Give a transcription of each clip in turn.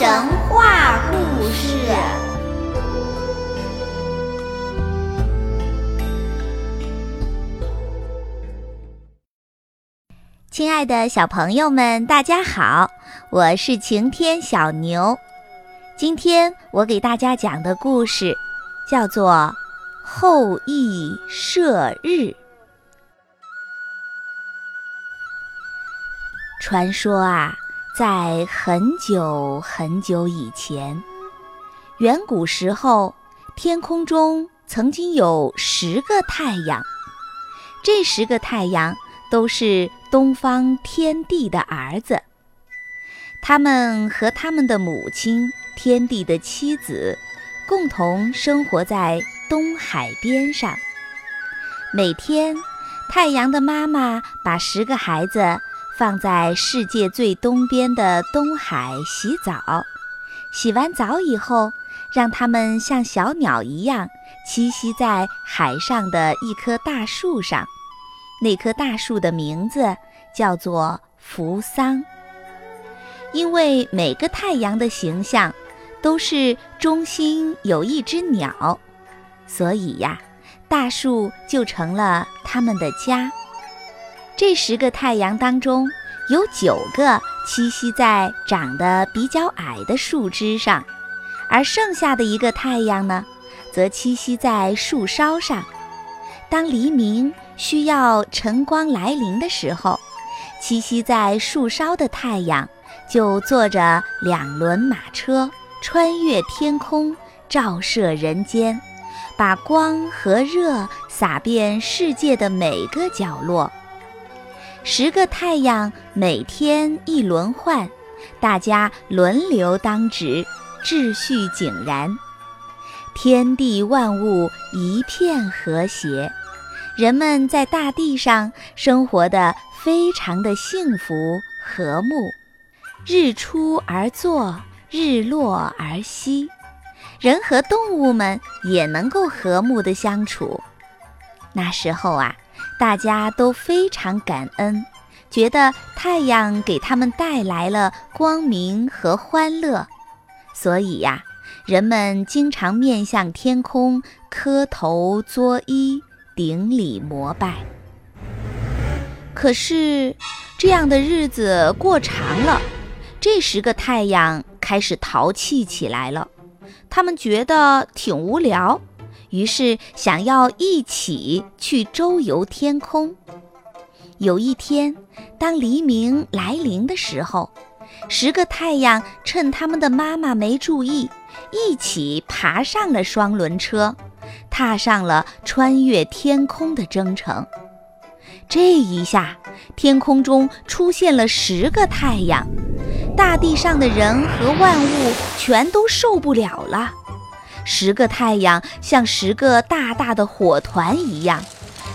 神话故事。亲爱的小朋友们，大家好，我是晴天小牛。今天我给大家讲的故事叫做《后羿射日》。传说啊，在很久很久以前，远古时候，天空中曾经有十个太阳。这十个太阳都是东方天帝的儿子，他们和他们的母亲天帝的妻子，共同生活在东海边上。每天，太阳的妈妈把十个孩子。放在世界最东边的东海洗澡，洗完澡以后，让它们像小鸟一样栖息在海上的一棵大树上。那棵大树的名字叫做扶桑。因为每个太阳的形象都是中心有一只鸟，所以呀，大树就成了他们的家。这十个太阳当中，有九个栖息在长得比较矮的树枝上，而剩下的一个太阳呢，则栖息在树梢上。当黎明需要晨光来临的时候，栖息在树梢的太阳就坐着两轮马车，穿越天空，照射人间，把光和热洒遍世界的每个角落。十个太阳每天一轮换，大家轮流当值，秩序井然，天地万物一片和谐，人们在大地上生活的非常的幸福和睦，日出而作，日落而息，人和动物们也能够和睦的相处。那时候啊。大家都非常感恩，觉得太阳给他们带来了光明和欢乐，所以呀，人们经常面向天空磕头作揖、顶礼膜拜。可是，这样的日子过长了，这十个太阳开始淘气起来了，他们觉得挺无聊。于是想要一起去周游天空。有一天，当黎明来临的时候，十个太阳趁他们的妈妈没注意，一起爬上了双轮车，踏上了穿越天空的征程。这一下，天空中出现了十个太阳，大地上的人和万物全都受不了了。十个太阳像十个大大的火团一样，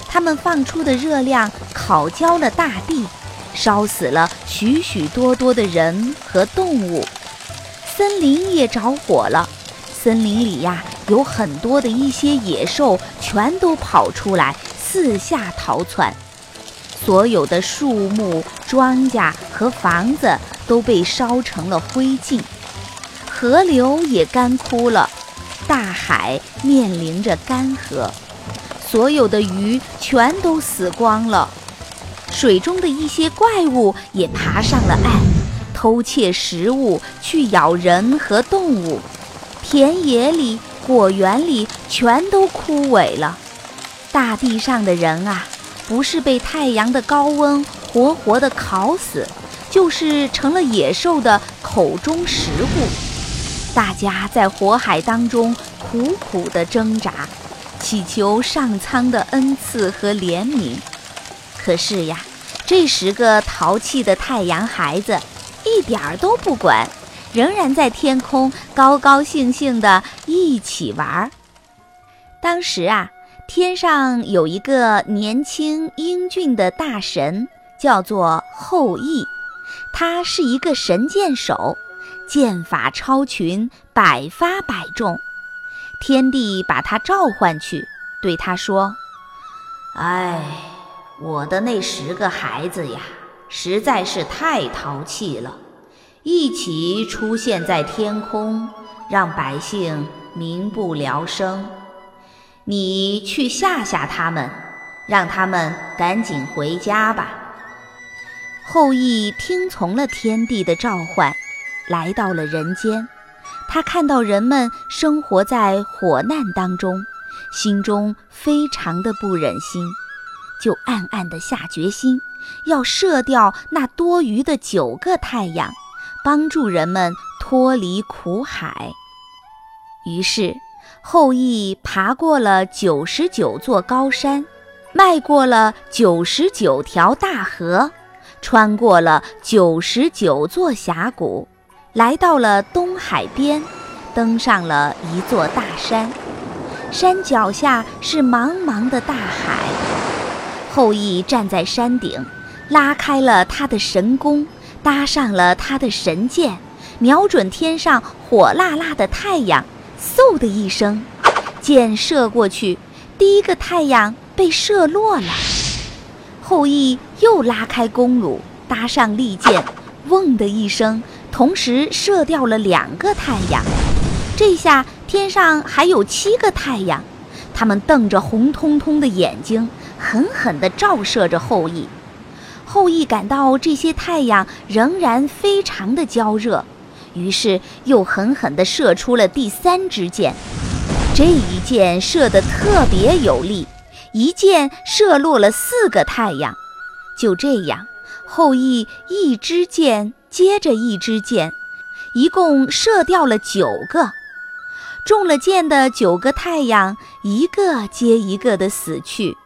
它们放出的热量烤焦了大地，烧死了许许多多的人和动物。森林也着火了，森林里呀有很多的一些野兽全都跑出来四下逃窜，所有的树木、庄稼和房子都被烧成了灰烬，河流也干枯了。大海面临着干涸，所有的鱼全都死光了，水中的一些怪物也爬上了岸，偷窃食物去咬人和动物。田野里、果园里全都枯萎了，大地上的人啊，不是被太阳的高温活活的烤死，就是成了野兽的口中食物。大家在火海当中苦苦地挣扎，祈求上苍的恩赐和怜悯。可是呀，这十个淘气的太阳孩子一点儿都不管，仍然在天空高高兴兴地一起玩儿。当时啊，天上有一个年轻英俊的大神，叫做后羿，他是一个神箭手。剑法超群，百发百中。天帝把他召唤去，对他说：“哎，我的那十个孩子呀，实在是太淘气了，一起出现在天空，让百姓民不聊生。你去吓吓他们，让他们赶紧回家吧。后羿听从了天帝的召唤，来到了人间。他看到人们生活在火难当中，心中非常的不忍心，就暗暗地下决心，要射掉那多余的九个太阳，帮助人们脱离苦海。于是，后羿爬过了九十九座高山，迈过了九十九条大河，穿过了九十九座峡谷。来到了东海边，登上了一座大山，山脚下是茫茫的大海。后羿站在山顶，拉开了他的神弓，搭上了他的神箭，瞄准天上火辣辣的太阳，嗖的一声，箭射过去，第一个太阳被射落了。后羿又拉开弓弩，搭上利箭，嗡的一声。同时射掉了两个太阳，这下天上还有七个太阳，他们瞪着红彤彤的眼睛，狠狠地照射着后羿。后羿感到这些太阳仍然非常的焦热，于是又狠狠地射出了第三支箭。这一箭射得特别有力，一箭射落了四个太阳。就这样，后羿一支箭。接着一支箭，一共射掉了九个。中了箭的九个太阳，一个接一个的死去。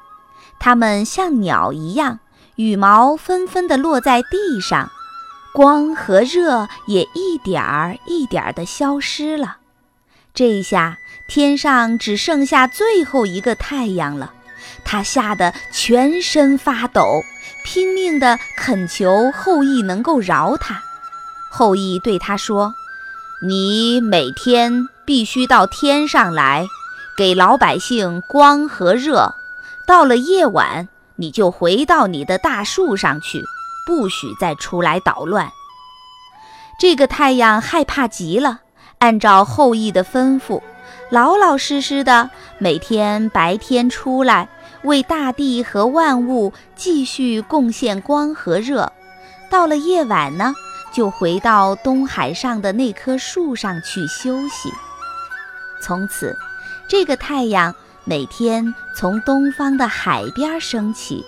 它们像鸟一样，羽毛纷纷地落在地上，光和热也一点儿一点儿地消失了。这下天上只剩下最后一个太阳了，他吓得全身发抖。拼命地恳求后羿能够饶他。后羿对他说：“你每天必须到天上来，给老百姓光和热。到了夜晚，你就回到你的大树上去，不许再出来捣乱。”这个太阳害怕极了，按照后羿的吩咐，老老实实的每天白天出来。为大地和万物继续贡献光和热，到了夜晚呢，就回到东海上的那棵树上去休息。从此，这个太阳每天从东方的海边升起，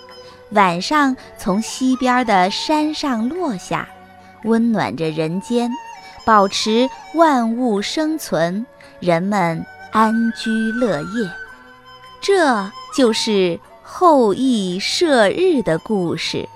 晚上从西边的山上落下，温暖着人间，保持万物生存，人们安居乐业。这。就是后羿射日的故事。